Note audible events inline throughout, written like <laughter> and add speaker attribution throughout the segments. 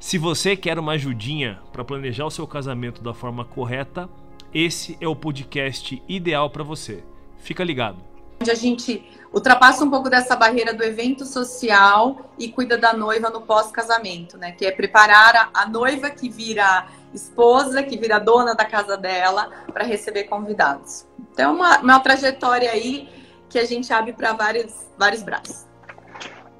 Speaker 1: Se você quer uma ajudinha para planejar o seu casamento da forma correta, esse é o podcast ideal para você. Fica ligado.
Speaker 2: Onde a gente ultrapassa um pouco dessa barreira do evento social e cuida da noiva no pós-casamento, né? Que é preparar a, noiva que vira esposa, que vira dona da casa dela, para receber convidados. Então, uma, uma trajetória aí que a gente abre para vários, vários braços.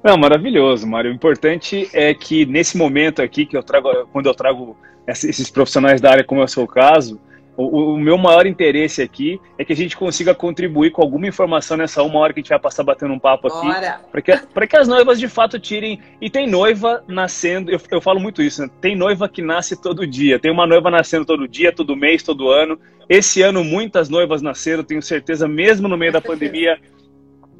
Speaker 3: Não, maravilhoso, Mário. O importante é que nesse momento aqui, que eu trago, quando eu trago esses profissionais da área, como é o seu caso, o, o, meu maior interesse aqui é que a gente consiga contribuir com alguma informação nessa uma hora que a gente vai passar batendo um papo aqui, para que, que as noivas de fato tirem. E tem noiva nascendo, eu, eu falo muito isso, né? tem noiva que nasce todo dia, tem uma noiva nascendo todo dia, todo mês, todo ano. Esse ano muitas noivas nasceram, tenho certeza, mesmo no meio da <laughs> pandemia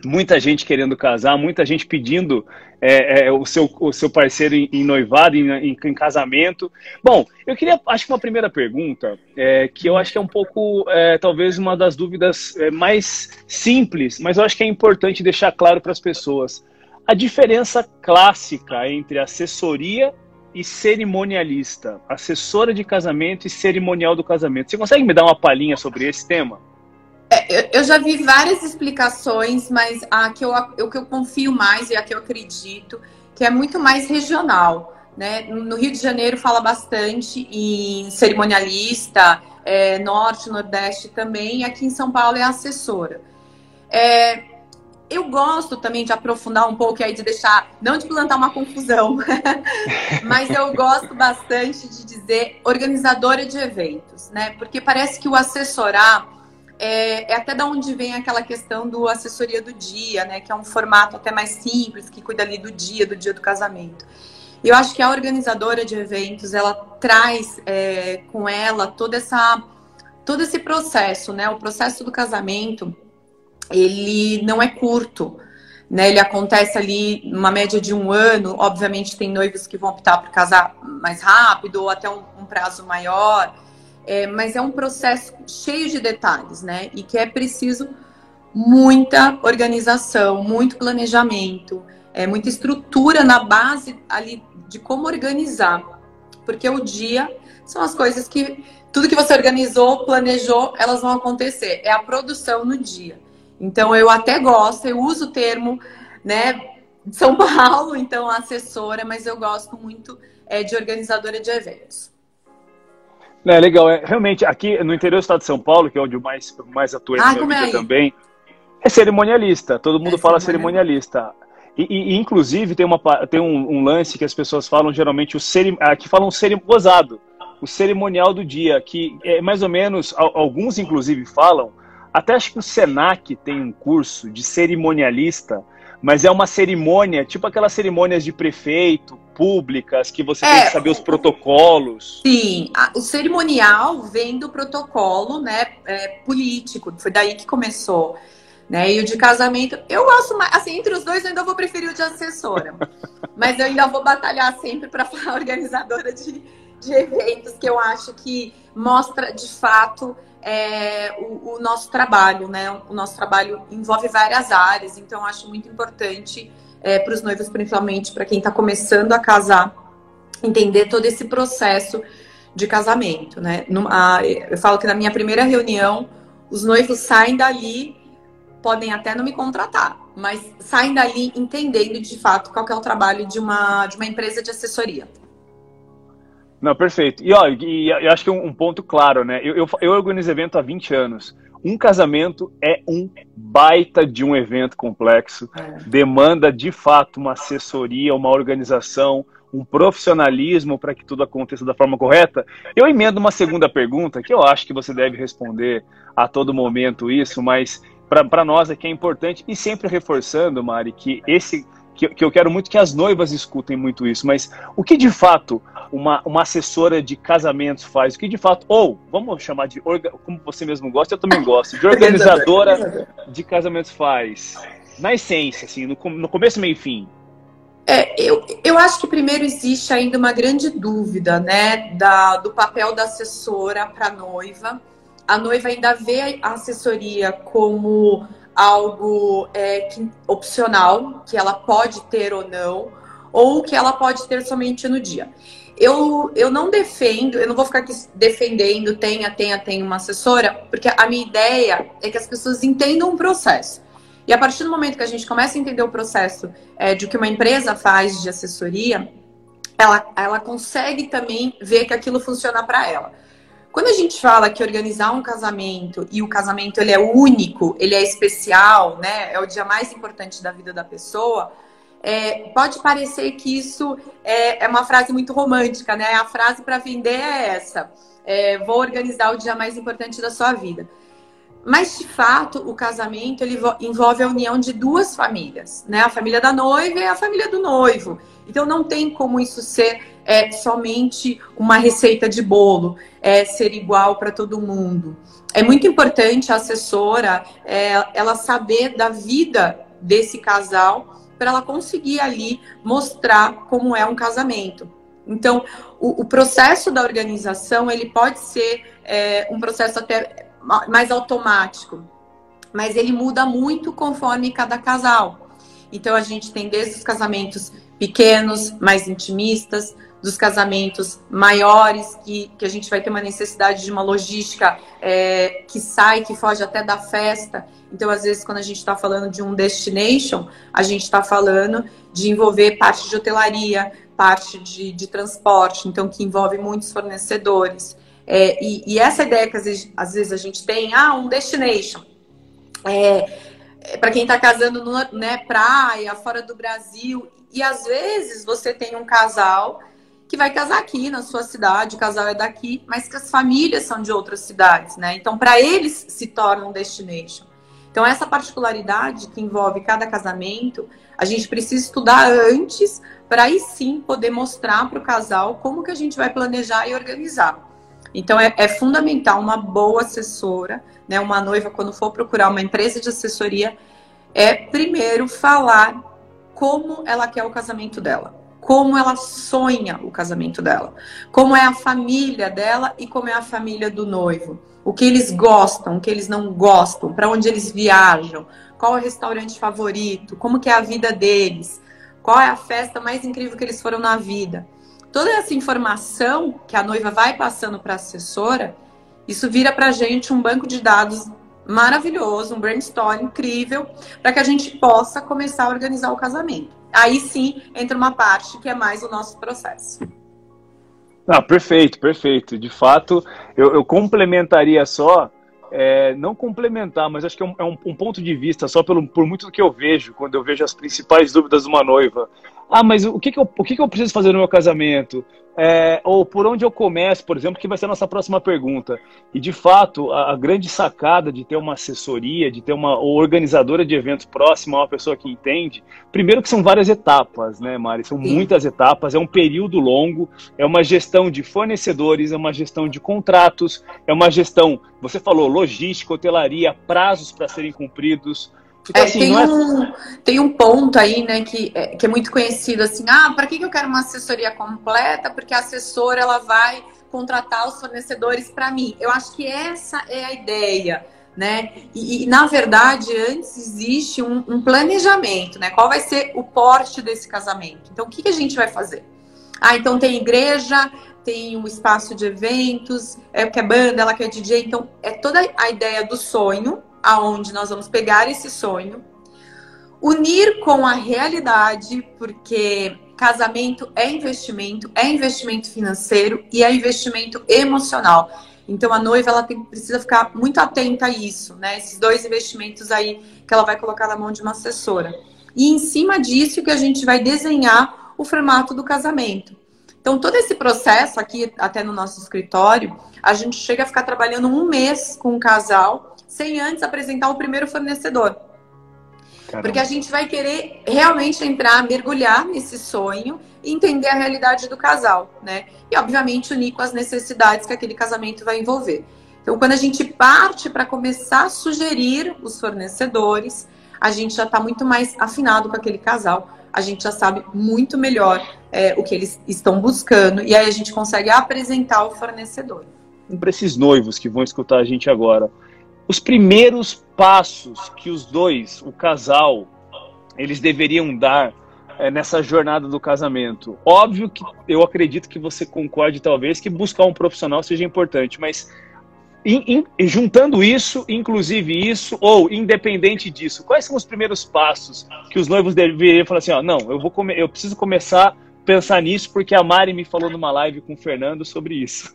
Speaker 3: muita gente querendo casar, muita gente pedindo é, é, o, seu, o seu parceiro em, em noivado, em, em, em, casamento. Bom, eu queria, acho que uma primeira pergunta, é, que eu acho que é um pouco, é, talvez, uma das dúvidas é, mais simples, mas eu acho que é importante deixar claro para as pessoas. A diferença clássica entre assessoria e cerimonialista, assessora de casamento e cerimonial do casamento. Você consegue me dar uma palhinha sobre esse tema?
Speaker 2: É, eu já vi várias explicações, mas a que eu, que eu confio mais e a que eu acredito, que é muito mais regional. Né? No Rio de Janeiro fala bastante em cerimonialista, é, Norte, Nordeste também, aqui em São Paulo é assessora. É, eu gosto também de aprofundar um pouco aí de deixar, não de plantar uma confusão, <laughs> mas eu gosto bastante de dizer organizadora de eventos, né? Porque parece que o assessorar é, é, até da onde vem aquela questão do assessoria do dia, né? Que é um formato até mais simples, que cuida ali do dia, do dia do casamento. E eu acho que a organizadora de eventos, ela traz é, com ela toda essa, todo esse processo, né? O processo do casamento, ele não é curto, né? Ele acontece ali numa média de um ano. Obviamente tem noivos que vão optar por casar mais rápido ou até um, um prazo maior. É, mas é um processo cheio de detalhes, né? E que é preciso muita organização, muito planejamento, é, muita estrutura na base ali de como organizar. Porque o dia são as coisas que tudo que você organizou, planejou, elas vão acontecer. É a produção no dia. Então eu até gosto, eu uso o termo, né, São <laughs> Paulo, então assessora, mas eu gosto muito é, de organizadora de eventos.
Speaker 3: É legal. É, realmente, aqui no interior do estado de São Paulo, que é onde eu mais, mais atuei ah, na minha vida é também, é cerimonialista. Todo mundo é fala cerimonialista. E, e, inclusive, tem, uma, tem um, um, lance que as pessoas falam geralmente, o cerim, aqui falam cerim, gozado, o cerimonial do dia, que é mais ou menos, alguns inclusive falam, até acho que o Senac tem um curso de cerimonialista, mas é uma cerimônia, tipo aquelas cerimônias de prefeito, públicas, que você é, tem que saber os protocolos.
Speaker 2: Sim, a, o cerimonial vem do protocolo né, é, político, foi daí que começou. Né? E o de casamento, eu gosto mais, assim, entre os dois eu ainda vou preferir o de assessora. <laughs> mas eu ainda vou batalhar sempre para falar <laughs> organizadora de, de eventos, que eu acho que mostra de fato é, o, o, nosso trabalho, né? O nosso trabalho envolve várias áreas, então acho muito importante é, para os noivos, principalmente para quem está começando a casar, entender todo esse processo de casamento, né? eu falo que na minha primeira reunião, os noivos saem dali, podem até não me contratar, mas saem dali entendendo de fato qual é o trabalho de uma, de uma empresa de assessoria.
Speaker 3: Não, perfeito. E, ó, e, eu acho que um, um ponto claro, né? Eu, eu, eu, organizo evento há 20 anos. Um casamento é um baita de um evento complexo. É. Demanda, de fato, uma assessoria, uma organização, um profissionalismo para que tudo aconteça da forma correta. Eu emendo uma segunda pergunta, que eu acho que você deve responder a todo momento isso, mas para nós aqui é importante, e sempre reforçando, Mari, que esse que, que, eu quero muito que as noivas escutem muito isso, mas o que de fato uma, uma assessora de casamentos faz? O que de fato, ou vamos chamar de, como você mesmo gosta, eu também gosto, de <laughs> organizadora de casamentos faz? Na essência, assim, no, no começo, meio e fim.
Speaker 2: É, eu, eu acho que primeiro existe ainda uma grande dúvida, né, da, do papel da assessora para a noiva. A noiva ainda vê a assessoria como algo é, que, opcional, que ela pode ter ou não, ou que ela pode ter somente no dia. Eu, eu não defendo, eu não vou ficar aqui defendendo, tenha, tenha, tenha uma assessora, porque a minha ideia é que as pessoas entendam o processo. E a partir do momento que a gente começa a entender o processo é, de que uma empresa faz de assessoria, ela, ela consegue também ver que aquilo funciona para ela. Quando a gente fala que organizar um casamento e o casamento ele é único, ele é especial, né? É o dia mais importante da vida da pessoa. É, pode parecer que isso é, é, uma frase muito romântica, né? A frase para vender é essa: é, vou organizar o dia mais importante da sua vida. Mas de fato, o casamento ele envolve a união de duas famílias, né? A família da noiva e a família do noivo. Então não tem como isso ser é, somente uma receita de bolo, é, ser igual para todo mundo. É muito importante a assessora é, ela saber da vida desse casal para ela conseguir ali mostrar como é um casamento. Então, o, o processo da organização ele pode ser é, um processo até mais automático, mas ele muda muito conforme cada casal. Então a gente tem desde os casamentos pequenos, mais intimistas, dos casamentos maiores, que, que a gente vai ter uma necessidade de uma logística é, que sai, que foge até da festa. Então, às vezes, quando a gente está falando de um destination, a gente está falando de envolver parte de hotelaria, parte de, de transporte, então que envolve muitos fornecedores. É, e, e, essa ideia que às vezes, às vezes, a gente tem, ah, um destination. É, é para quem está casando no, né, praia, fora do Brasil. E às vezes você tem um casal que vai casar aqui na sua cidade, o casal é daqui, mas que as famílias são de outras cidades, né? Então, para eles se torna um destination. Então, essa particularidade que envolve cada casamento, a gente precisa estudar antes para aí sim poder mostrar para o casal como que a gente vai planejar e organizar. Então é, é, fundamental uma boa assessora, né? Uma noiva quando for procurar uma empresa de assessoria, é primeiro falar como ela quer o casamento dela, como ela sonha o casamento dela, como é a família dela e como é a família do noivo, o que eles gostam, o que eles não gostam, para onde eles viajam, qual é o restaurante favorito, como que é a vida deles, qual é a festa mais incrível que eles foram na vida toda essa informação que a noiva vai passando para a assessora, isso vira para a gente um banco de dados maravilhoso, um brainstorm incrível, para que a gente possa começar a organizar o casamento. Aí sim entra uma parte que é mais o nosso processo.
Speaker 3: Ah, perfeito, perfeito. De fato, eu, eu complementaria só, é, não complementar, mas acho que é, um, é um, um, ponto de vista, só pelo, por muito do que eu vejo, quando eu vejo as principais dúvidas de uma noiva. Ah, mas o que, que, eu, o que, que eu preciso fazer no meu casamento? É, ou por onde eu começo, por exemplo, que vai ser a nossa próxima pergunta. E de fato, a, a grande sacada de ter uma assessoria, de ter uma organizadora de eventos próxima, uma pessoa que entende, primeiro que são várias etapas, né, Mari? São Sim. muitas etapas, é um período longo, é uma gestão de fornecedores, é uma gestão de contratos, é uma gestão, você falou, logística, hotelaria, prazos para serem cumpridos.
Speaker 2: Então, é, assim, tem, é... um, tem um ponto aí, né, que é, que é muito conhecido, assim, ah, para que, que eu quero uma assessoria completa? Porque a assessora, ela vai contratar os fornecedores para mim. Eu acho que essa é a ideia, né? E, e na verdade, antes existe um, um, planejamento, né? Qual vai ser o porte desse casamento? Então, o que, que a gente vai fazer? Ah, então tem igreja, tem um espaço de eventos, é que é banda, ela quer DJ, então é toda a ideia do sonho, aonde nós vamos pegar esse sonho, unir com a realidade, porque casamento é investimento, é investimento financeiro e é investimento emocional. Então a noiva ela tem, precisa ficar muito atenta a isso, né? Esses dois investimentos aí que ela vai colocar na mão de uma assessora. E em cima disso que a gente vai desenhar o formato do casamento. Então todo esse processo aqui até no nosso escritório, a gente chega a ficar trabalhando um mês com o casal sem antes apresentar o primeiro fornecedor. Caramba. Porque a gente vai querer realmente entrar, mergulhar nesse sonho e entender a realidade do casal, né? E, obviamente, unir com as necessidades que aquele casamento vai envolver. Então, quando a gente parte para começar a sugerir os fornecedores, a gente já está muito mais afinado com aquele casal, a gente já sabe muito melhor é, o que eles estão buscando, e aí a gente consegue apresentar o fornecedor.
Speaker 3: Para esses noivos que vão escutar a gente agora, os primeiros passos que os dois, o casal, eles deveriam dar é, nessa jornada do casamento. Óbvio que eu acredito que você concorde, talvez, que buscar um profissional seja importante, mas in, in, juntando isso, inclusive isso, ou independente disso, quais são os primeiros passos que os noivos deveriam falar assim, ó, não, eu vou eu preciso começar pensar nisso porque a Mari me falou numa live com o Fernando sobre isso.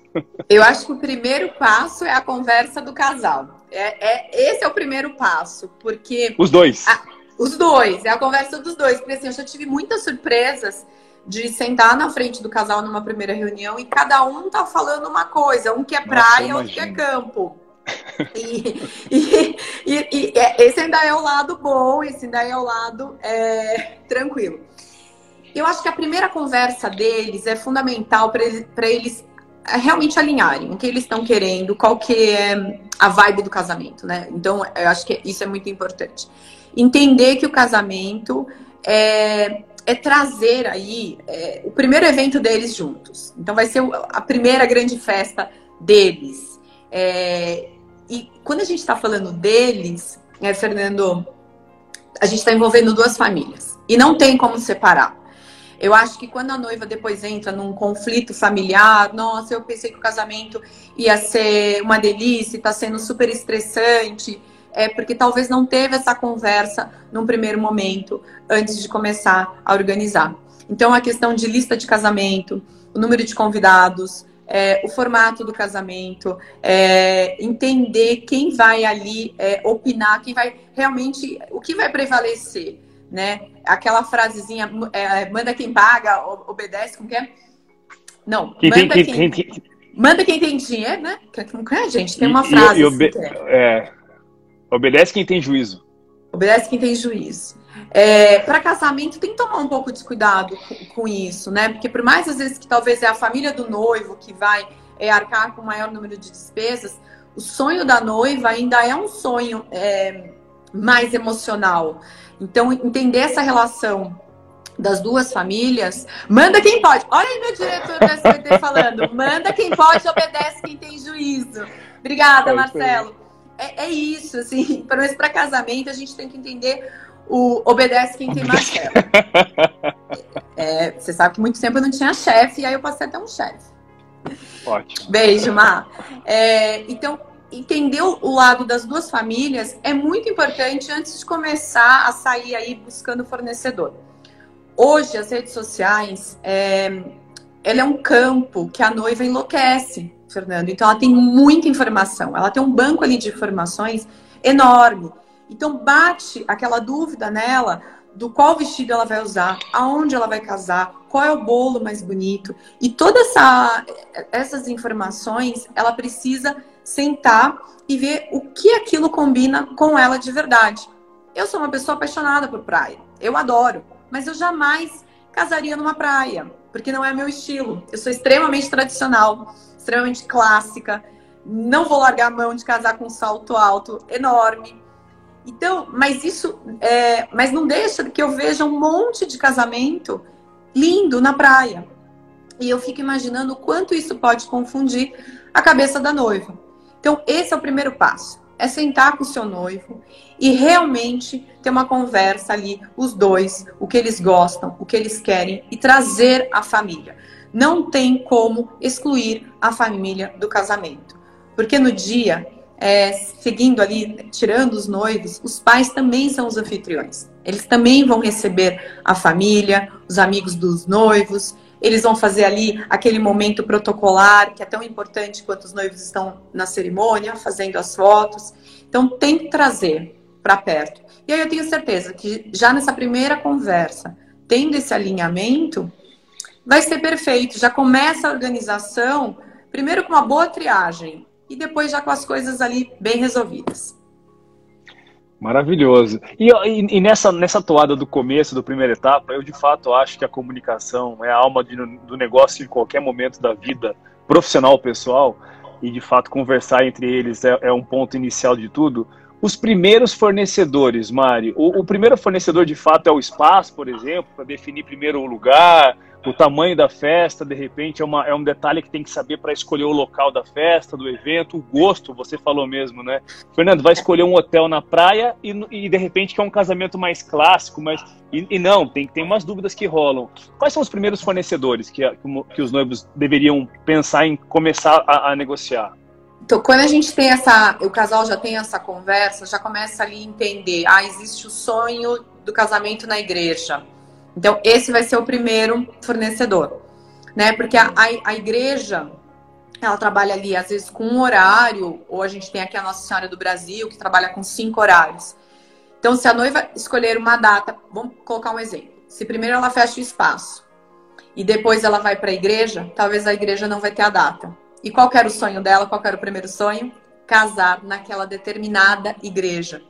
Speaker 2: Eu acho que o primeiro passo é a conversa do casal. É, é esse é o primeiro passo, porque
Speaker 3: os dois.
Speaker 2: A, os dois, é a conversa dos dois, porque assim, eu já tive muitas surpresas de sentar na frente do casal numa primeira reunião e cada um tá falando uma coisa, um que é praia, outro que é campo. <laughs> e, e, e, e, é, esse ainda é o lado bom, esse ainda é o lado é, tranquilo. Eu acho que a primeira conversa deles é fundamental para eles, eles realmente alinharem o que eles estão querendo, qual que é a vibe do casamento, né? Então, eu acho que isso é muito importante. Entender que o casamento é, é trazer aí é, o primeiro evento deles juntos. Então, vai ser a primeira grande festa deles. É, e quando a gente está falando deles, é, Fernando, a gente está envolvendo duas famílias. E não tem como separar. Eu acho que quando a noiva depois entra num conflito familiar, nossa, eu pensei que o casamento ia ser uma delícia, está sendo super estressante, é porque talvez não teve essa conversa num primeiro momento antes de começar a organizar. Então, a questão de lista de casamento, o número de convidados, é, o formato do casamento, é, entender quem vai ali é, opinar, quem vai realmente, o que vai prevalecer né? Aquela frasezinha, é, manda quem paga, obedece, como que é? Não, quem manda tem, quem, quem, manda quem tem dinheiro, né? É, gente, tem uma frase. E, e obe assim,
Speaker 3: é. é, obedece quem tem juízo.
Speaker 2: Obedece quem tem juízo. É, para casamento tem que tomar um pouco de cuidado com, com, isso, né? Porque por mais às vezes que talvez é a família do noivo que vai é, arcar com o maior número de despesas, o sonho da noiva ainda é um sonho é, mais emocional. Então, entender essa relação das duas famílias, manda quem pode. Olha aí meu diretor do SBT falando, manda quem pode, obedece quem tem juízo. Obrigada, Marcelo. É, é isso, assim, <laughs> pelo menos para casamento a gente tem que entender o obedece quem tem Marcelo. <laughs> É, você sabe que muito tempo eu não tinha chefe, e aí eu passei até um chefe.
Speaker 3: Ótimo.
Speaker 2: Beijo, Mar. É, então, entender o lado das duas famílias é muito importante antes de começar a sair aí buscando fornecedor. Hoje, as redes sociais, é, ela é um campo que a noiva enlouquece, Fernando. Então, ela tem muita informação. Ela tem um banco ali de informações enorme. Então, bate aquela dúvida nela do qual vestido ela vai usar, aonde ela vai casar, qual é o bolo mais bonito. E todas essa, essas informações, ela precisa sentar e ver o que aquilo combina com ela de verdade. Eu sou uma pessoa apaixonada por praia. Eu adoro, mas eu jamais casaria numa praia, porque não é meu estilo. Eu sou extremamente tradicional, extremamente clássica. Não vou largar a mão de casar com um salto alto enorme. Então, mas isso, é, mas não deixa que eu veja um monte de casamento lindo na praia. E eu fico imaginando o quanto isso pode confundir a cabeça da noiva. Então, esse é o primeiro passo. É sentar com o seu noivo e realmente ter uma conversa ali, os dois, o que eles gostam, o que eles querem e trazer a família. Não tem como excluir a família do casamento. Porque no dia, é, seguindo ali, tirando os noivos, os pais também são os anfitriões. Eles também vão receber a família, os amigos dos noivos, eles vão fazer ali aquele momento protocolar, que é tão importante quanto os noivos estão na cerimônia, fazendo as fotos. Então, tem que trazer para perto. E aí eu tenho certeza que já nessa primeira conversa, tendo esse alinhamento, vai ser perfeito. Já começa a organização, primeiro com uma boa triagem e depois já com as coisas ali bem resolvidas.
Speaker 3: Maravilhoso. E, e, e, nessa, nessa toada do começo, do primeira etapa, eu de fato acho que a comunicação é a alma de, do negócio em qualquer momento da vida, profissional pessoal, e de fato conversar entre eles é, é um ponto inicial de tudo. Os primeiros fornecedores, Mari, o, o primeiro fornecedor de fato é o espaço, por exemplo, para definir primeiro o lugar, o tamanho da festa, de repente, é, uma, é um detalhe que tem que saber para escolher o local da festa, do evento, o gosto, você falou mesmo, né? Fernando, vai escolher um hotel na praia e, e de repente que é um casamento mais clássico, mas. E, e, não, tem, tem umas dúvidas que rolam. Quais são os primeiros fornecedores que, que os noivos deveriam pensar em começar a, a negociar?
Speaker 2: Então, quando a gente tem essa, o casal já tem essa conversa, já começa ali a entender, ah, existe o sonho do casamento na igreja. Então, esse vai ser o primeiro fornecedor, né? Porque a, a, a igreja, ela trabalha ali, às vezes, com um horário, ou a gente tem aqui a Nossa Senhora do Brasil, que trabalha com cinco horários. Então, se a noiva escolher uma data, vamos colocar um exemplo. Se primeiro ela fecha o espaço e depois ela vai para a igreja, talvez a igreja não vai ter a data. E qual era o sonho dela? Qual era o primeiro sonho? Casar naquela determinada igreja.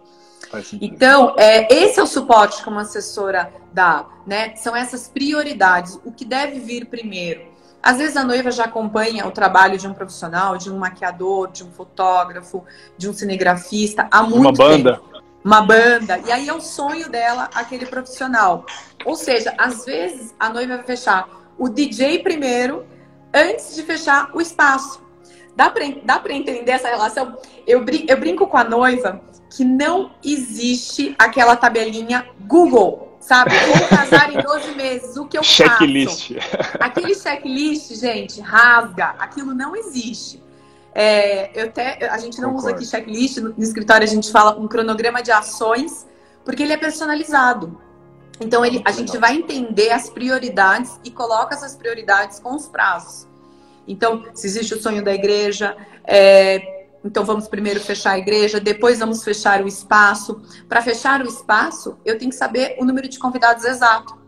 Speaker 2: Então, é, esse é o suporte que uma assessora dá, né? São essas prioridades, o que deve vir primeiro. Às vezes a noiva já acompanha o trabalho de um profissional, de um maquiador, de um fotógrafo, de um cinegrafista há muito
Speaker 3: Uma banda.
Speaker 2: Tempo. Uma banda. E aí é o sonho dela, aquele profissional. Ou seja, às vezes a noiva vai fechar o DJ primeiro, antes de fechar o espaço. Dá para dá entender essa relação? Eu, brin eu brinco com a noiva que não existe aquela tabelinha Google, sabe? Vou casar em 12 meses, o que eu
Speaker 3: checklist.
Speaker 2: faço? Aquele checklist, gente, rasga, aquilo não existe. É, eu até, a gente não Concordo. usa aqui checklist, no, no escritório a gente fala um cronograma de ações, porque ele é personalizado. Então ele, a gente vai entender as prioridades e coloca essas prioridades com os prazos. Então, se existe o sonho da igreja, é, então vamos primeiro fechar a igreja, depois vamos fechar o espaço. Para fechar o espaço, eu tenho que saber o número de convidados exato.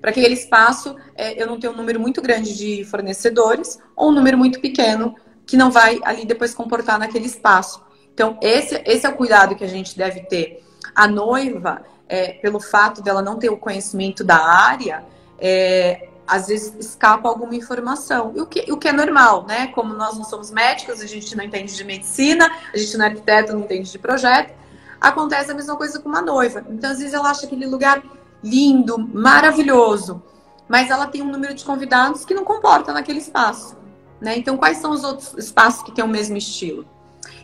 Speaker 2: Para aquele espaço, é, eu não tenho um número muito grande de fornecedores ou um número muito pequeno que não vai ali depois comportar naquele espaço. Então, esse, esse é o cuidado que a gente deve ter. A noiva, é, pelo fato dela não ter o conhecimento da área, é, às vezes escapa alguma informação. E o que, o que é normal, né? Como nós não somos médicos, a gente não entende de medicina, a gente não é arquiteto, não entende de projeto, acontece a mesma coisa com uma noiva. Então, às vezes, ela acha aquele lugar lindo, maravilhoso, mas ela tem um número de convidados que não comporta naquele espaço. Né? Então, quais são os outros espaços que têm o mesmo estilo?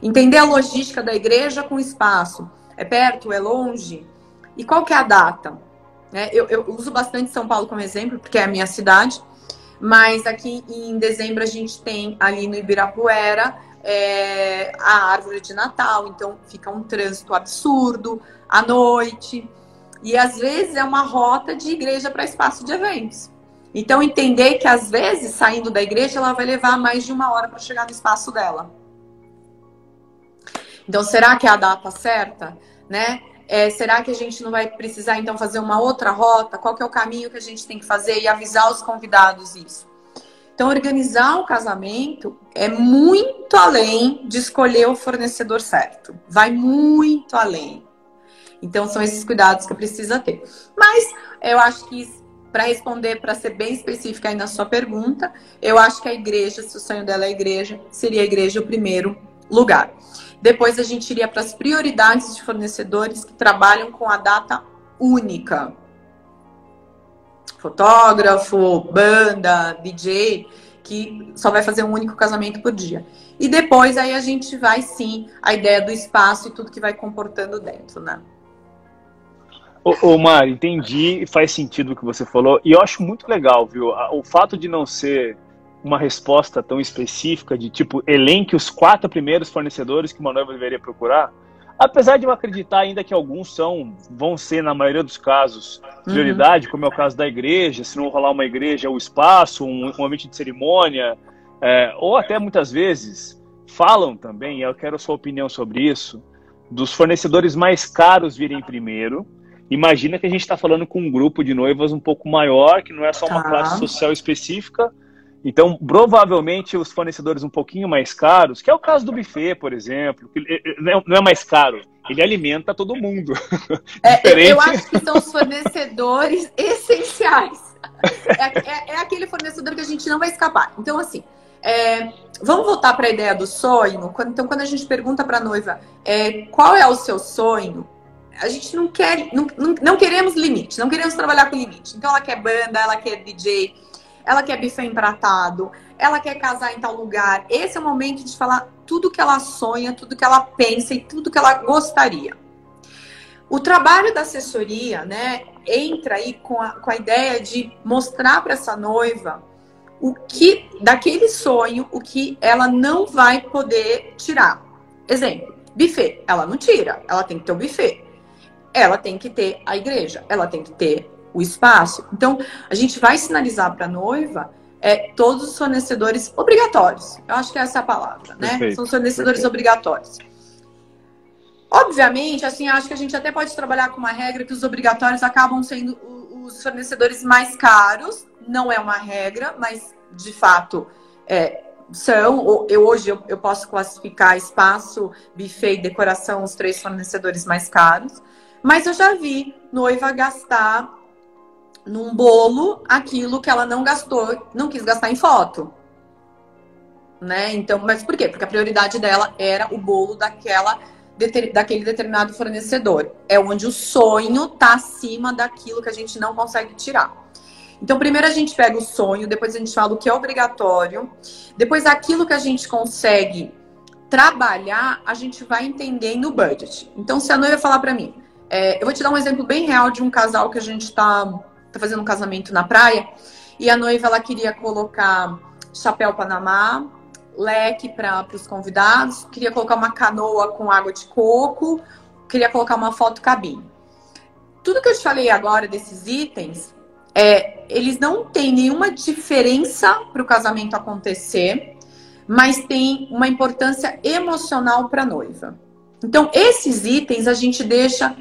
Speaker 2: Entender a logística da igreja com o espaço. É perto? É longe? E qual que é a data? Né? Eu, eu uso bastante São Paulo como exemplo, porque é a minha cidade, mas aqui em dezembro a gente tem ali no Ibirapuera é, a árvore de Natal, então fica um trânsito absurdo à noite. E às vezes é uma rota de igreja para espaço de eventos. Então entender que às vezes saindo da igreja ela vai levar mais de uma hora para chegar no espaço dela. Então será que é a data certa, né? É, será que a gente não vai precisar então fazer uma outra rota? Qual que é o caminho que a gente tem que fazer e avisar os convidados isso? Então, organizar o casamento é muito além de escolher o fornecedor certo. Vai muito além. Então, são esses cuidados que precisa ter. Mas eu acho que para responder, para ser bem específica aí na sua pergunta, eu acho que a igreja, se o sonho dela é igreja, seria a igreja o primeiro lugar. Depois a gente iria para as prioridades de fornecedores que trabalham com a data única. Fotógrafo, banda, DJ, que só vai fazer um único casamento por dia. E depois aí a gente vai sim a ideia do espaço e tudo que vai comportando dentro, né?
Speaker 3: Ô, ô Mari, entendi, faz sentido o que você falou. E eu acho muito legal, viu? O fato de não ser uma resposta tão específica de tipo, elenque os quatro primeiros fornecedores que uma noiva deveria procurar, apesar de eu acreditar ainda que alguns são, vão ser, na maioria dos casos, prioridade, uhum. como é o caso da igreja, se não rolar uma igreja, o espaço, um, um ambiente de cerimônia, é, ou até muitas vezes falam também, eu quero a sua opinião sobre isso, dos fornecedores mais caros virem primeiro. Imagina que a gente está falando com um grupo de noivas um pouco maior, que não é só uma tá. classe social específica, então, provavelmente, os fornecedores um pouquinho mais caros, que é o caso do buffet, por exemplo, que não é mais caro, ele alimenta todo mundo. <laughs>
Speaker 2: É, eu acho que são os fornecedores <laughs> essenciais. É, é, é, aquele fornecedor que a gente não vai escapar. Então, assim, é, vamos voltar para a ideia do sonho. Então, quando a gente pergunta para a noiva é, qual é o seu sonho, a gente não quer, não, não, não, queremos limite, não queremos trabalhar com limite. Então, ela quer banda, ela quer DJ, ela quer buffet empratado, ela quer casar em tal lugar. Esse é o momento de falar tudo que ela sonha, tudo que ela pensa e tudo que ela gostaria. O trabalho da assessoria, né, entra aí com a, com a ideia de mostrar para essa noiva o que, daquele sonho, o que ela não vai poder tirar. Exemplo, buffet. Ela não tira, ela tem que ter o buffet. Ela tem que ter a igreja, ela tem que ter o espaço. Então, a gente vai sinalizar para a noiva é, todos os fornecedores obrigatórios. Eu acho que essa é a palavra, né? Perfeito, São os fornecedores perfeito. obrigatórios. Obviamente, assim, acho que a gente até pode trabalhar com uma regra que os obrigatórios acabam sendo os fornecedores mais caros. Não é uma regra, mas de fato é, são. Eu hoje eu, eu posso classificar espaço, buffet e decoração os três fornecedores mais caros. Mas eu já vi noiva gastar num bolo aquilo que ela não gastou, não quis gastar em foto. Né? Então, mas por quê? Porque a prioridade dela era o bolo daquela daquele determinado fornecedor. É onde o sonho está acima daquilo que a gente não consegue tirar. Então, primeiro a gente pega o sonho, depois a gente fala o que é obrigatório, depois aquilo que a gente consegue trabalhar, a gente vai entendendo o budget. Então, se a noiva falar para mim, é, eu vou te dar um exemplo bem real de um casal que a gente está tá fazendo um casamento na praia e a noiva ela queria colocar chapéu panamá, leque para os convidados, queria colocar uma canoa com água de coco, queria colocar uma foto cabine. Tudo que eu te falei agora desses itens, é, eles não têm nenhuma diferença para o casamento acontecer, mas tem uma importância emocional para a noiva. Então, esses itens a gente deixa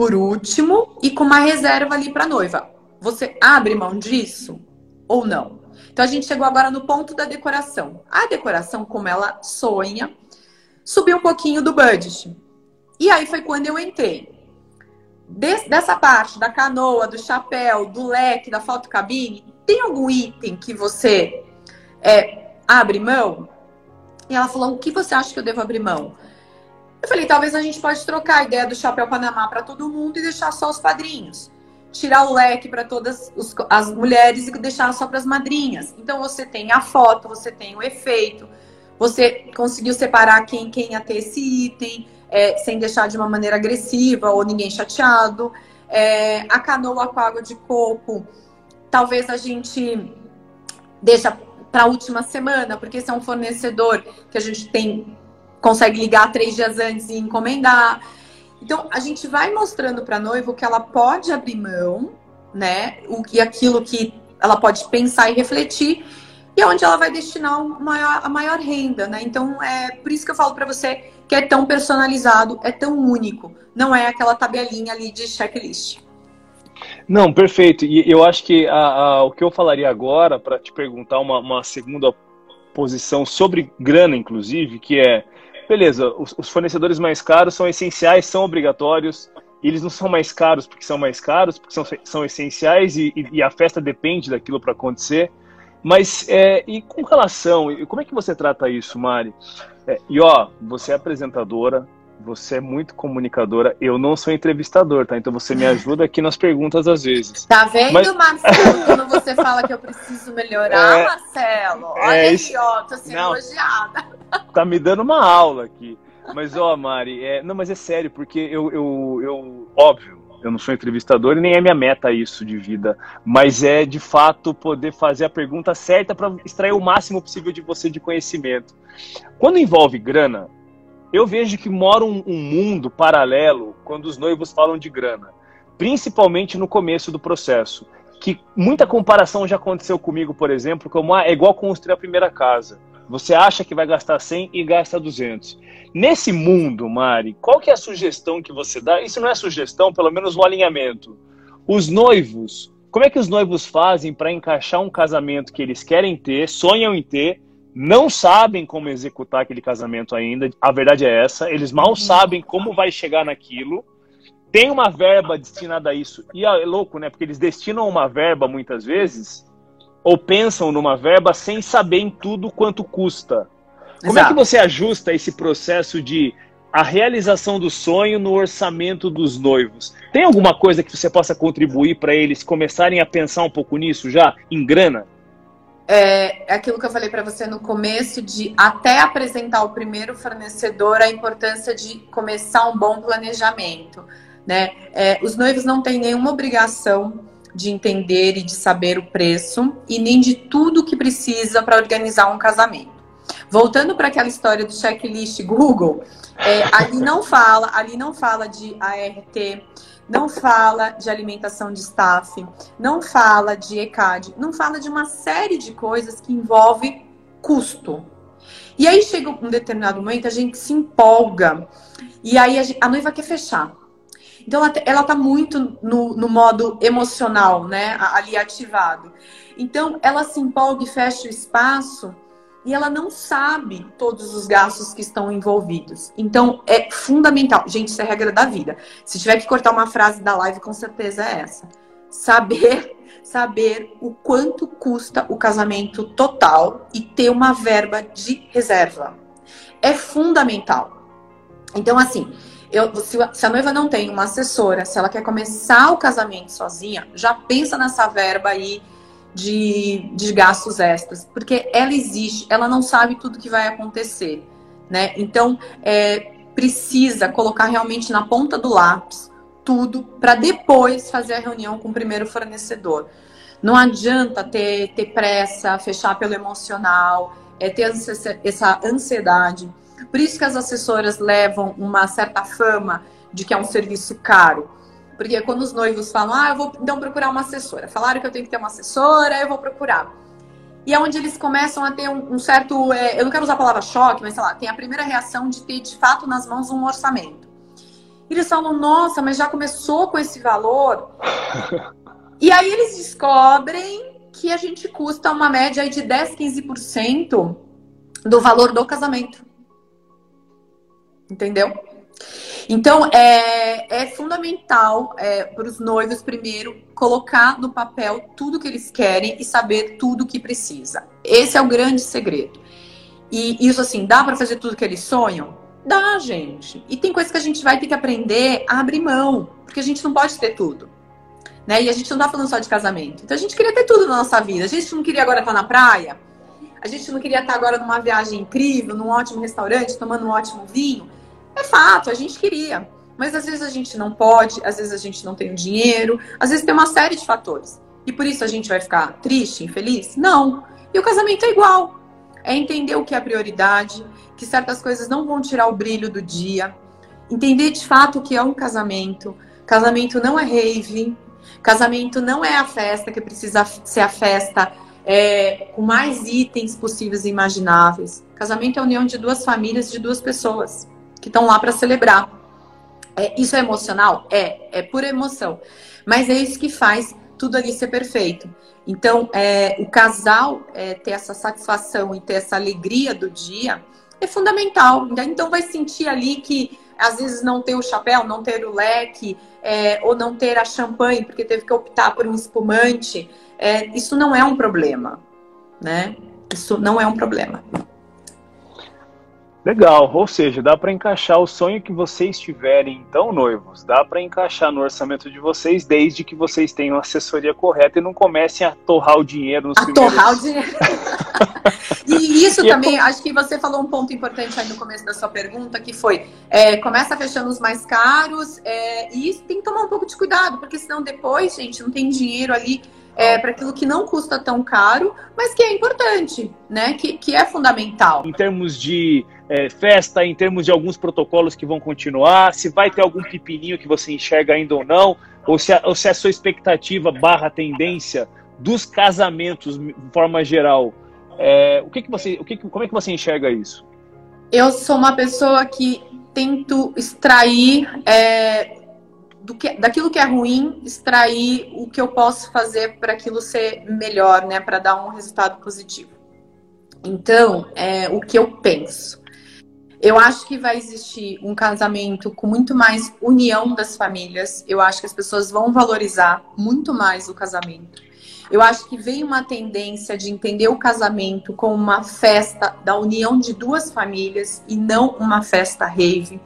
Speaker 2: por último e com uma reserva ali para noiva. Você abre mão disso ou não? Então a gente chegou agora no ponto da decoração. A decoração, como ela sonha, subiu um pouquinho do budget. E aí foi quando eu entrei. Des, dessa parte da canoa, do chapéu, do leque, da fotocabine, tem algum item que você é, abre mão? E ela falou: o que você acha que eu devo abrir mão? Eu falei: talvez a gente pode trocar a ideia do chapéu Panamá para todo mundo e deixar só os padrinhos tirar o leque para todas os, as mulheres e deixar só para as madrinhas. Então você tem a foto, você tem o efeito, você conseguiu separar quem, quem ia ter esse item, é, sem deixar de uma maneira agressiva ou ninguém chateado. É, a canoa com água de coco, talvez a gente deixa para a última semana, porque esse é um fornecedor que a gente tem consegue ligar três dias antes e encomendar. Então, a gente vai mostrando para a noiva o que ela pode abrir mão, né? O que aquilo que ela pode pensar e refletir e onde ela vai destinar maior, a maior renda, né? Então, é por isso que eu falo para você que é tão personalizado, é tão único. Não é aquela tabelinha ali de checklist.
Speaker 3: Não, perfeito. E eu acho que a, a, o que eu falaria agora, para te perguntar uma, uma segunda posição sobre grana, inclusive, que é beleza, os, os, fornecedores mais caros são essenciais, são obrigatórios. Eles não são mais caros porque são mais caros, porque são, são essenciais e, e, a festa depende daquilo para acontecer. Mas, é, e com relação, como é que você trata isso, Mari? É, e ó, você é apresentadora, você é muito comunicadora. Eu não sou entrevistador, tá? Então você me ajuda aqui nas perguntas às vezes.
Speaker 2: Tá vendo, Mas... Marcelo, quando você fala que eu preciso melhorar, é... Marcelo? Olha é, aí, ó, tô sendo não. elogiada.
Speaker 3: Tá me dando uma aula aqui. Mas, ó, Mari, é... não, mas é sério, porque eu, eu, eu, óbvio, eu não sou entrevistador e nem é minha meta isso de vida, mas é de fato poder fazer a pergunta certa para extrair o máximo possível de você de conhecimento. Quando envolve grana, eu vejo que mora um, um mundo paralelo quando os noivos falam de grana, principalmente no começo do processo. Que muita comparação já aconteceu comigo, por exemplo, como ah, é igual construir a primeira casa. Você acha que vai gastar 100 e gasta 200. Nesse mundo, Mari, qual que é a sugestão que você dá? Isso não é sugestão, pelo menos o alinhamento. Os noivos, como é que os noivos fazem para encaixar um casamento que eles querem ter, sonham em ter, não sabem como executar aquele casamento ainda. A verdade é essa. Eles mal uhum. sabem como vai chegar naquilo. Tem uma verba destinada a isso. E é louco, né? Porque eles destinam uma verba muitas vezes, ou pensam numa verba sem saber em tudo quanto custa. Como Exato. é que você ajusta esse processo de a realização do sonho no orçamento dos noivos? Tem alguma coisa que você possa contribuir para eles começarem a pensar um pouco nisso já, em grana?
Speaker 2: É, é aquilo que eu falei para você no começo, de até apresentar o primeiro fornecedor, a importância de começar um bom planejamento. Né? É, os noivos não têm nenhuma obrigação de entender e de saber o preço e nem de tudo que precisa para organizar um casamento. Voltando para aquela história do checklist Google, é, ali não fala, ali não fala de ART, não fala de alimentação de staff, não fala de ECAD, não fala de uma série de coisas que envolve custo. E aí chega um determinado momento, a gente se empolga e aí a, gente, a noiva quer fechar. Então ela, ela tá muito no, no modo emocional, né? Ali ativado. Então ela se empolga e fecha o espaço e ela não sabe todos os gastos que estão envolvidos. Então, é fundamental. Gente, isso é regra da vida. Se tiver que cortar uma frase da live, com certeza é essa. Saber, saber o quanto custa o casamento total e ter uma verba de reserva. É fundamental. Então, assim, eu, se, se a noiva não tem uma assessora, se ela quer começar o casamento sozinha, já pensa nessa verba aí de, de gastos extras, porque ela existe, ela não sabe tudo que vai acontecer, né? Então, é, precisa colocar realmente na ponta do lápis tudo para depois fazer a reunião com o primeiro fornecedor. Não adianta ter, ter pressa, fechar pelo emocional, é ter essa ansiedade. Por isso que as assessoras levam uma certa fama de que é um serviço caro porque quando os noivos falam, ah, eu vou então procurar uma assessora. Falaram que eu tenho que ter uma assessora, eu vou procurar. E é onde eles começam a ter um, um certo. É, eu não quero usar a palavra choque, mas sei lá, tem a primeira reação de ter de fato nas mãos um orçamento. E eles falam, nossa, mas já começou com esse valor. <laughs> e aí eles descobrem que a gente custa uma média de 10, 15% do valor do casamento. Entendeu? Então, é, é fundamental é, para os noivos, primeiro, colocar no papel tudo que eles querem e saber tudo que precisa. Esse é o grande segredo. E isso, assim, dá para fazer tudo que eles sonham? Dá, gente. E tem coisas que a gente vai ter que aprender a abrir mão, porque a gente não pode ter tudo. Né? E a gente não tá falando só de casamento. Então a gente queria ter tudo na nossa vida. A gente não queria agora estar na praia. A gente não queria estar agora numa viagem incrível, num ótimo restaurante, tomando um ótimo vinho. É fato, a gente queria. Mas às vezes a gente não pode, às vezes a gente não tem o dinheiro, às vezes tem uma série de fatores. E por isso a gente vai ficar triste, infeliz? Não. E o casamento é igual. É entender o que é prioridade, que certas coisas não vão tirar o brilho do dia. Entender de fato o que é um casamento. Casamento não é rave. Casamento não é a festa que precisa ser a festa é, com mais itens possíveis e imagináveis. Casamento é a união de duas famílias, de duas pessoas que estão lá para celebrar. É, isso é emocional? É, é pura emoção. Mas é isso que faz tudo ali ser perfeito. Então, é, o casal é, ter essa satisfação e ter essa alegria do dia é fundamental. Então, vai sentir ali que às vezes não ter o chapéu, não ter o leque, é, ou não ter a champanhe porque teve que optar por um espumante. É, isso não é um problema, né? Isso não é um problema.
Speaker 3: Legal, ou seja, dá para encaixar o sonho que vocês tiverem, então, noivos, dá para encaixar no orçamento de vocês, desde que vocês tenham a assessoria correta e não comecem a torrar o dinheiro nos
Speaker 2: a primeiros... torrar o dinheiro. <laughs> e isso e é também, é... acho que você falou um ponto importante aí no começo da sua pergunta, que foi, é, começa fechando os mais caros, é, e tem que tomar um pouco de cuidado, porque senão depois, gente, não tem dinheiro ali é, para aquilo que não custa tão caro, mas que é importante, né? Que, que é fundamental.
Speaker 3: Em termos de é, festa, em termos de alguns protocolos que vão continuar, se vai ter algum pepininho que você enxerga ainda ou não, ou se a, ou se a sua expectativa barra tendência dos casamentos, de forma geral, é, o que, que você, o que, como é que você enxerga isso?
Speaker 2: Eu sou uma pessoa que tento extrair é, do que, daquilo que é ruim, extrair o que eu posso fazer para aquilo ser melhor, né? Para dar um resultado positivo. Então, é, o que eu penso? Eu acho que vai existir um casamento com muito mais união das famílias. Eu acho que as pessoas vão valorizar muito mais o casamento. Eu acho que vem uma tendência de entender o casamento como uma festa da união de duas famílias e não uma festa rave.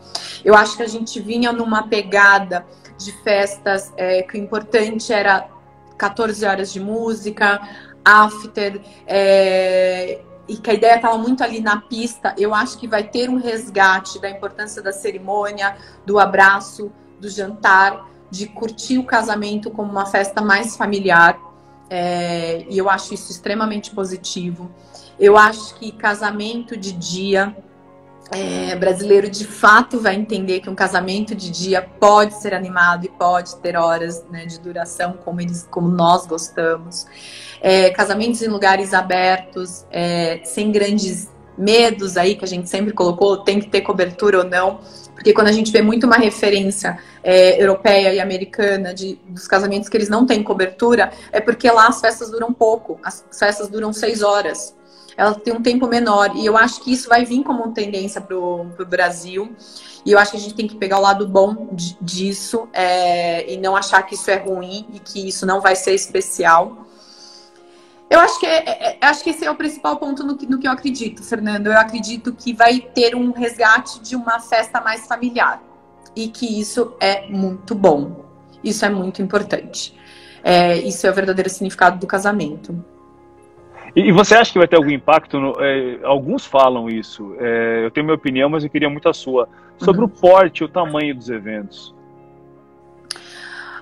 Speaker 2: Eu acho que a gente vinha numa pegada de festas é, que o importante era 14 horas de música, after, é, e que a ideia estava muito ali na pista. Eu acho que vai ter um resgate da importância da cerimônia, do abraço, do jantar, de curtir o casamento como uma festa mais familiar. É, e eu acho isso extremamente positivo. Eu acho que casamento de dia é, brasileiro de fato vai entender que um casamento de dia pode ser animado e pode ter horas né, de duração como eles, como nós gostamos. É, casamentos em lugares abertos, é, sem grandes medos aí que a gente sempre colocou, tem que ter cobertura ou não. Porque quando a gente vê muito uma referência é, europeia e americana de, dos casamentos que eles não têm cobertura, é porque lá as festas duram pouco, as festas duram seis horas ela tem um tempo menor. E eu acho que isso vai vir como tendência para o Brasil. E eu acho que a gente tem que pegar o lado bom disso é, e não achar que isso é ruim e que isso não vai ser especial. Eu acho que, é, é, é acho que esse é o principal ponto no que, no que eu acredito, Fernando. Eu acredito que vai ter um resgate de uma festa mais familiar. E que isso é muito bom. Isso é muito importante. É, isso é o verdadeiro significado do casamento.
Speaker 3: E, você acha que vai ter algum impacto? No, é, alguns falam isso. É, eu tenho minha opinião, mas eu queria muito a sua. Sobre uhum. o porte o tamanho dos eventos.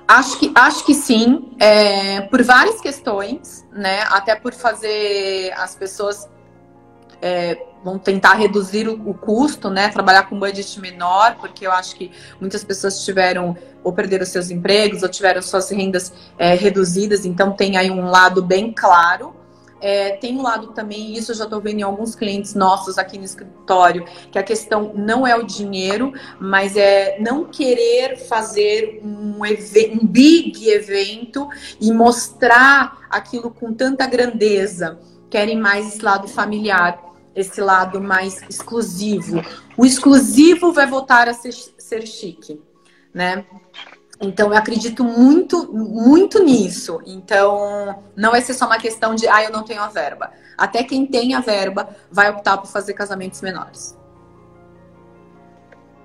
Speaker 2: Acho que, acho que sim, é, por várias questões, né? Até por fazer as pessoas é, vão tentar reduzir o, o, custo, né? Trabalhar com budget menor, porque eu acho que muitas pessoas tiveram ou perderam seus empregos ou tiveram suas rendas é, reduzidas, então tem aí um lado bem claro. É, tem um lado também, isso eu já estou vendo em alguns clientes nossos aqui no escritório, que a questão não é o dinheiro, mas é não querer fazer um, um big evento e mostrar aquilo com tanta grandeza. Querem mais esse lado familiar, esse lado mais exclusivo. O exclusivo vai voltar a ser, ser chique, né? Então, eu acredito muito, muito nisso. Então, não vai ser só uma questão de, ah, eu não tenho a verba. Até quem tem a verba vai optar por fazer casamentos menores.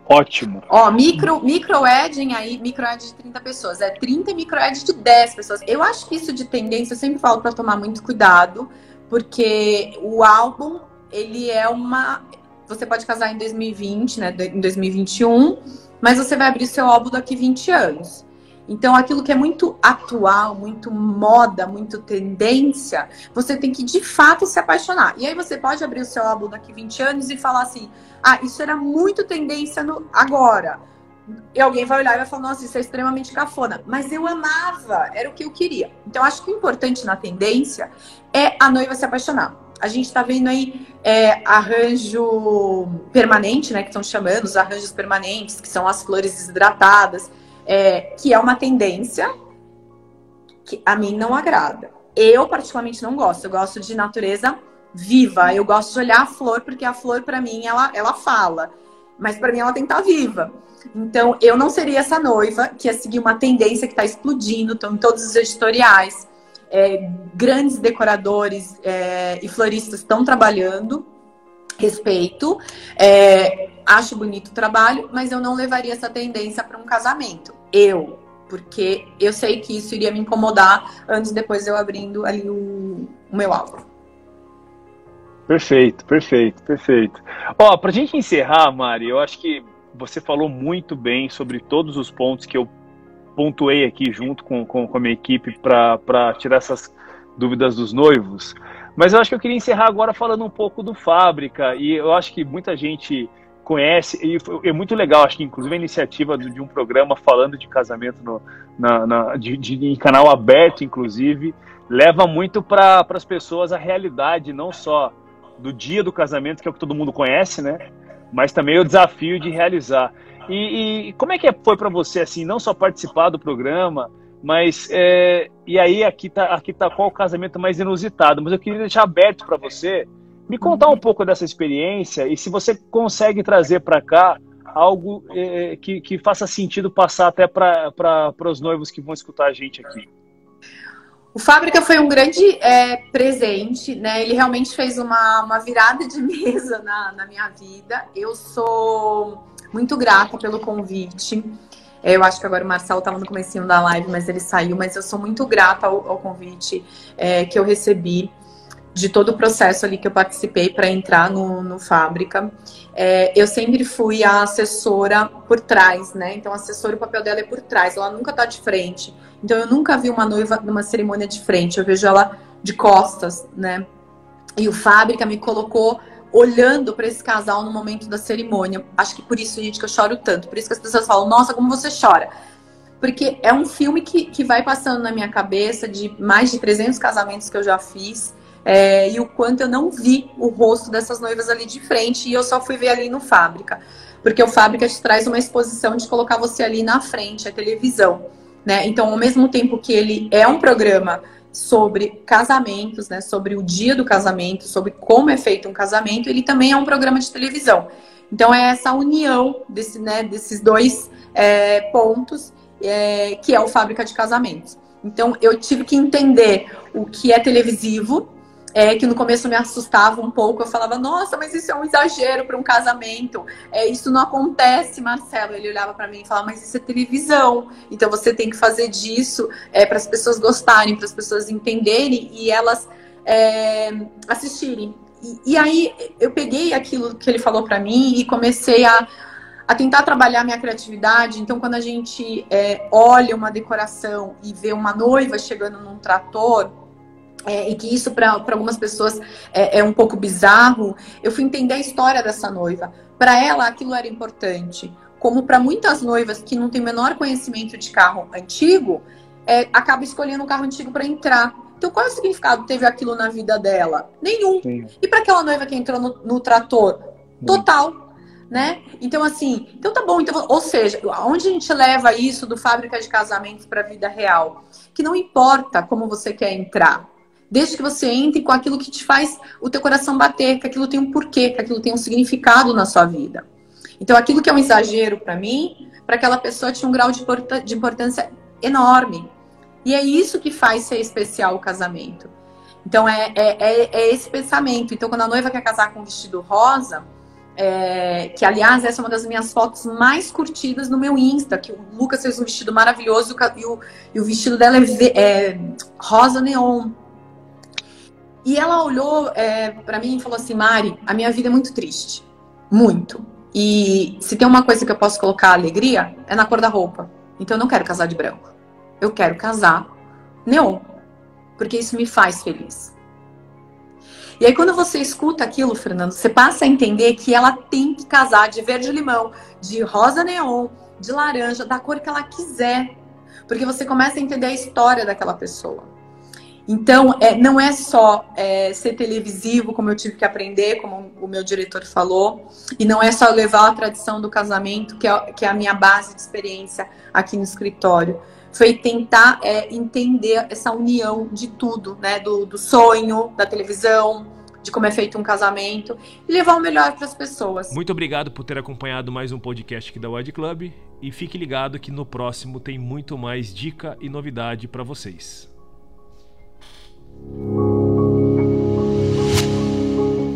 Speaker 3: Ótimo.
Speaker 2: Ó, micro, micro edging aí, micro edge de 30 pessoas. É 30 micro edge de 10 pessoas. Eu acho que isso de tendência, eu sempre falo para tomar muito cuidado, porque o álbum, ele é uma. Você pode casar em 2020, né? Em 2021 mas você vai abrir seu álbum daqui 20 anos. Então, aquilo que é muito atual, muito moda, muito tendência, você tem que de fato se apaixonar. E aí você pode abrir o seu álbum daqui 20 anos e falar assim: ah, isso era muito tendência no agora. E alguém vai olhar e vai falar: nossa, isso é extremamente cafona. Mas eu amava, era o que eu queria. Então, acho que o importante na tendência é a noiva se apaixonar a gente está vendo aí é, arranjo permanente, né? Que estão chamando os arranjos permanentes, que são as flores desidratadas, é, que é uma tendência que a mim não agrada. Eu, particularmente, não gosto. Eu gosto de natureza viva. Eu gosto de olhar a flor, porque a flor, para mim, ela, ela fala. Mas para mim, ela tem que estar tá viva. Então, eu não seria essa noiva que ia seguir uma tendência que está explodindo, estão em todos os editoriais é, grandes decoradores é, e floristas estão trabalhando. Respeito, é, acho bonito o trabalho, mas eu não levaria essa tendência para um casamento. Eu, porque eu sei que isso iria me incomodar antes depois eu abrindo ali o, o meu álbum.
Speaker 3: Perfeito, perfeito, perfeito. Ó, pra gente encerrar, Mari, eu acho que você falou muito bem sobre todos os pontos que eu pontuei aqui junto com, com, com a minha equipe para tirar essas dúvidas dos noivos. Mas eu acho que eu queria encerrar agora falando um pouco do Fábrica, e eu acho que muita gente conhece, e é muito legal, acho que inclusive a iniciativa de um programa falando de casamento no, na, na de, de, em canal aberto, inclusive, leva muito para as pessoas a realidade, não só do dia do casamento, que é o que todo mundo conhece, né? Mas também o desafio de realizar. E, e como é que foi para você, assim, não só participar do programa, mas é, e aí aqui tá, aqui tá qual o casamento mais inusitado? Mas eu queria deixar aberto para você Me contar um pouco dessa experiência e se você consegue trazer para cá algo é, que, que faça sentido passar até para os noivos que vão escutar a gente aqui.
Speaker 2: O Fábrica foi um grande é, presente, né? Ele realmente fez uma, uma virada de <laughs> mesa na, na minha vida. Eu sou muito grata pelo convite. É, eu acho que agora o Marcelo estava no comecinho da live, mas ele saiu. Mas eu sou muito grata ao, ao convite é, que eu recebi de todo o processo ali que eu participei para entrar no, no Fábrica. É, eu sempre fui a assessora por trás, né? Então, assessora, o papel dela é por trás, ela nunca tá de frente. Então, eu nunca vi uma noiva numa cerimônia de frente, eu vejo ela de costas, né? E o Fábrica me colocou olhando para esse casal no momento da cerimônia. Acho que por isso, gente, que eu choro tanto. Por isso que as pessoas falam, nossa, como você chora. Porque é um filme que, que vai passando na minha cabeça de mais de 300 casamentos que eu já fiz é, e o quanto eu não vi o rosto dessas noivas ali de frente e eu só fui ver ali no Fábrica. Porque o Fábrica te traz uma exposição de colocar você ali na frente, a televisão. Né? Então, ao mesmo tempo que ele é um programa sobre casamentos, né, sobre o dia do casamento, sobre como é feito um casamento, ele também é um programa de televisão. Então, é essa união desse, né, desses dois é, pontos é, que é o Fábrica de Casamentos. Então, eu tive que entender o que é televisivo, é, que no começo me assustava um pouco. Eu falava, nossa, mas isso é um exagero para um casamento. É, isso não acontece, Marcelo. Ele olhava para mim e falava, mas isso é televisão. Então você tem que fazer disso é, para as pessoas gostarem, para as pessoas entenderem e elas é, assistirem. E, e, aí eu peguei aquilo que ele falou para mim e comecei a, a tentar trabalhar minha criatividade. Então, quando a gente é, olha uma decoração e vê uma noiva chegando num trator, é, e que isso para algumas pessoas é, é, um pouco bizarro, eu fui entender a história dessa noiva. Para ela, aquilo era importante. Como para muitas noivas que não têm menor conhecimento de carro antigo, é, acaba escolhendo um carro antigo para entrar. Então, qual é o significado teve aquilo na vida dela? Nenhum. Sim. E para aquela noiva que entrou no, no trator? Total. Né? Então, assim, então tá bom. Então, ou seja, onde a gente leva isso do fábrica de casamentos para a vida real? Que não importa como você quer entrar, Desde que você entre com aquilo que te faz o teu coração bater, que aquilo tem um porquê, que aquilo tem um significado na sua vida. Então, aquilo que é um exagero para mim, para aquela pessoa tinha um grau de, de importância enorme. E é isso que faz ser especial o casamento. Então, é, é, é, é esse pensamento. Então, quando a noiva quer casar com um vestido rosa, é, que aliás essa é uma das minhas fotos mais curtidas no meu Insta, que o Lucas fez um vestido maravilhoso e o, e o vestido dela é, é rosa neon. E ela olhou é, para mim e falou assim: Mari, a minha vida é muito triste. Muito. E se tem uma coisa que eu posso colocar alegria, é na cor da roupa. Então eu não quero casar de branco. Eu quero casar neon. Porque isso me faz feliz. E aí, quando você escuta aquilo, Fernando, você passa a entender que ela tem que casar de verde-limão, de rosa neon, de laranja, da cor que ela quiser. Porque você começa a entender a história daquela pessoa. Então, é, não é só é, ser televisivo, como eu tive que aprender, como o meu diretor falou, e não é só levar a tradição do casamento, que é, que é a minha base de experiência aqui no escritório. Foi tentar é, entender essa união de tudo, né? Do, do sonho, da televisão, de como é feito um casamento e levar o melhor para as pessoas.
Speaker 1: Muito obrigado por ter acompanhado mais um podcast aqui da Wide Club e fique ligado que no próximo tem muito mais dica e novidade para vocês. Thank you.